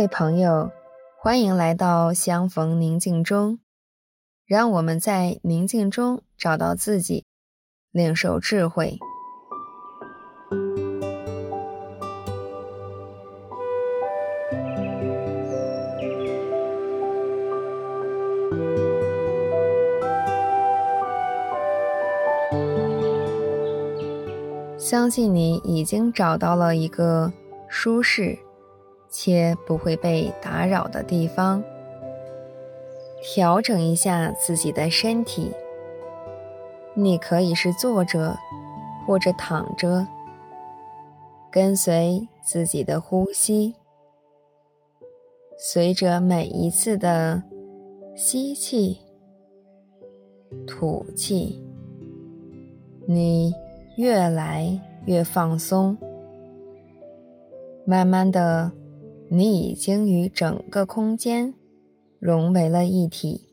各位朋友，欢迎来到相逢宁静中，让我们在宁静中找到自己，领受智慧。相信你已经找到了一个舒适且不会被打扰的地方，调整一下自己的身体。你可以是坐着或者躺着，跟随自己的呼吸，随着每一次的吸气、吐气，你越来越放松。慢慢的，你已经与整个空间融为了一体。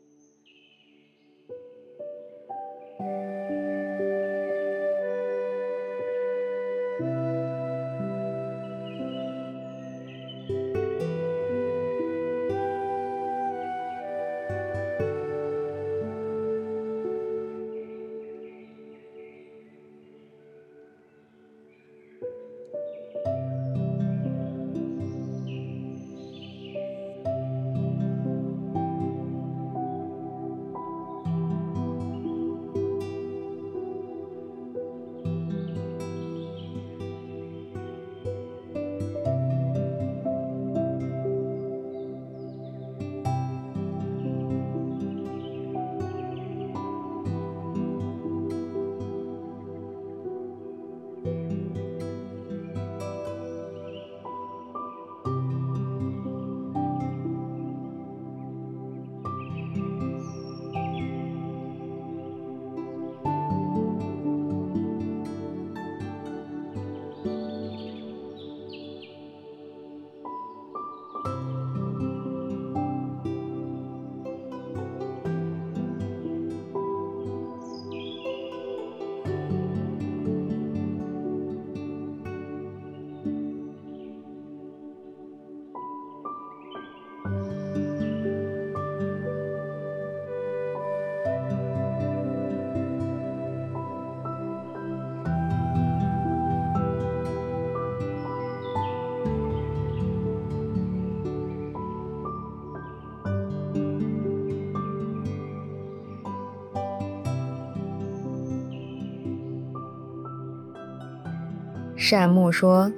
善牧说：“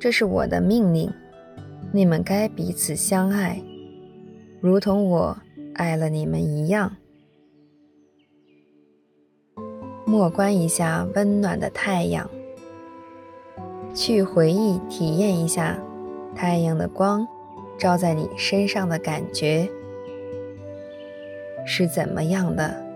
这是我的命令，你们该彼此相爱，如同我爱了你们一样。”默观一下温暖的太阳，去回忆体验一下太阳的光照在你身上的感觉是怎么样的。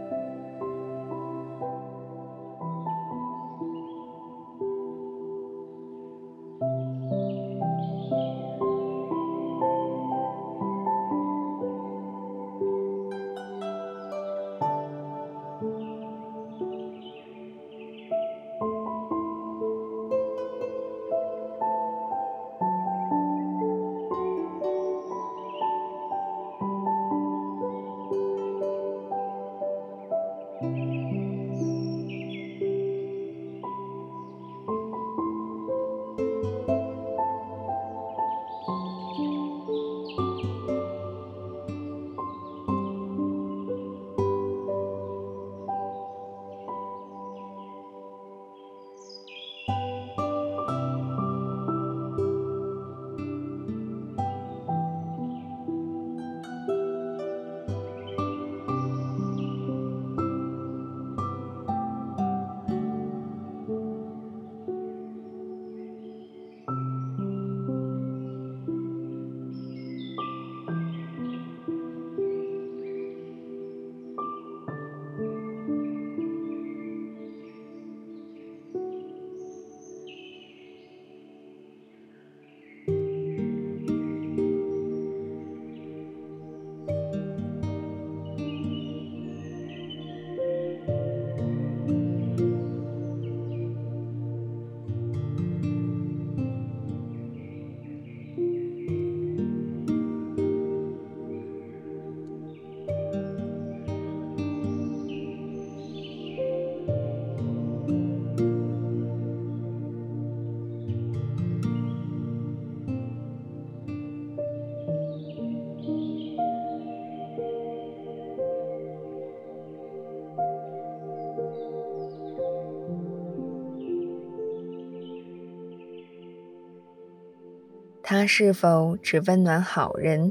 他是否只温暖好人，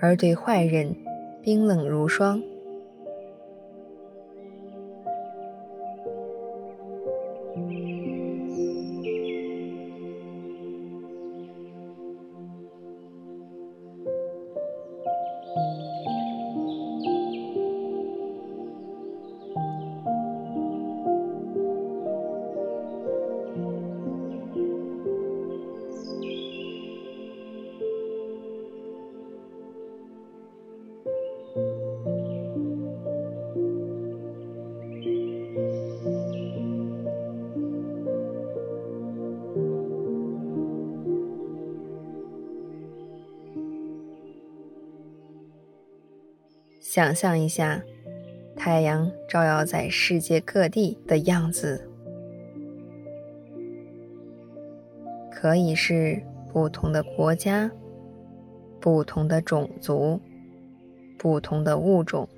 而对坏人冰冷如霜？想象一下，太阳照耀在世界各地的样子，可以是不同的国家、不同的种族、不同的物种。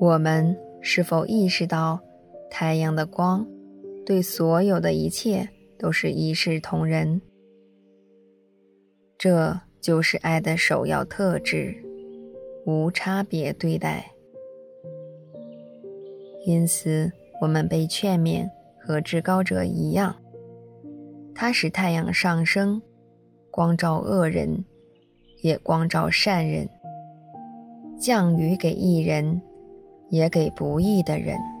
我们是否意识到，太阳的光对所有的一切都是一视同仁？这就是爱的首要特质，无差别对待。因此，我们被劝勉和至高者一样，他使太阳上升，光照恶人，也光照善人，降雨给义人。也给不易的人。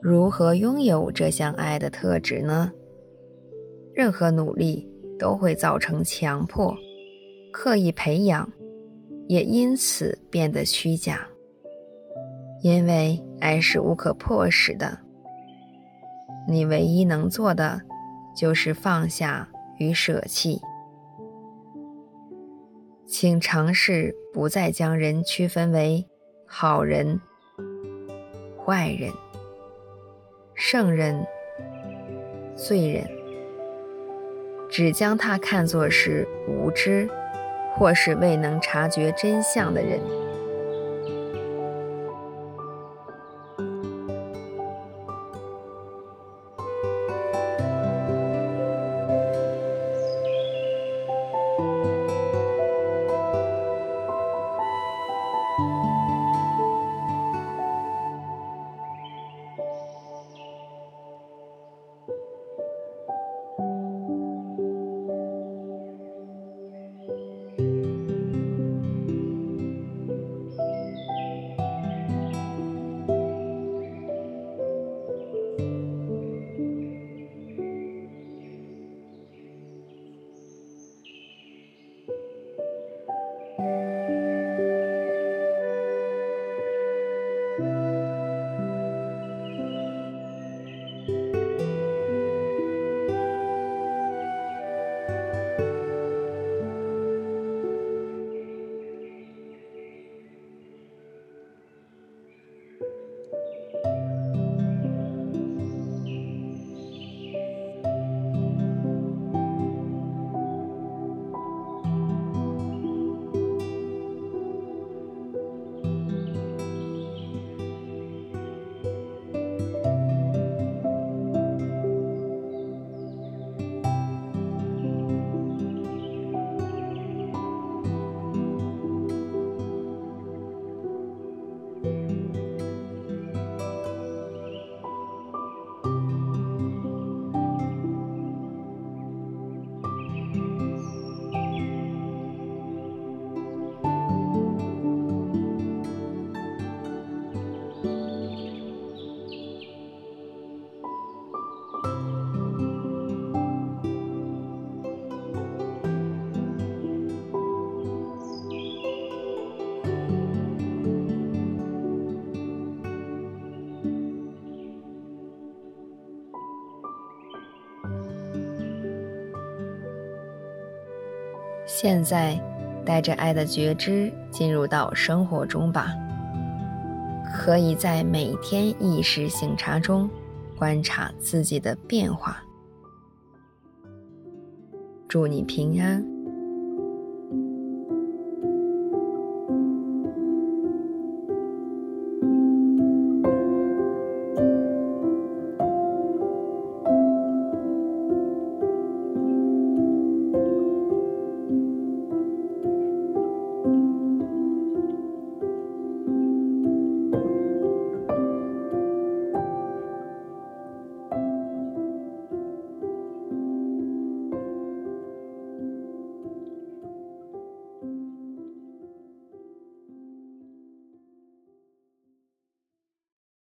如何拥有这项爱的特质呢？任何努力都会造成强迫，刻意培养，也因此变得虚假。因为爱是无可迫使的，你唯一能做的就是放下与舍弃。请尝试不再将人区分为好人、坏人、圣人、罪人。只将他看作是无知，或是未能察觉真相的人。现在，带着爱的觉知进入到生活中吧。可以在每天意识醒察中观察自己的变化。祝你平安。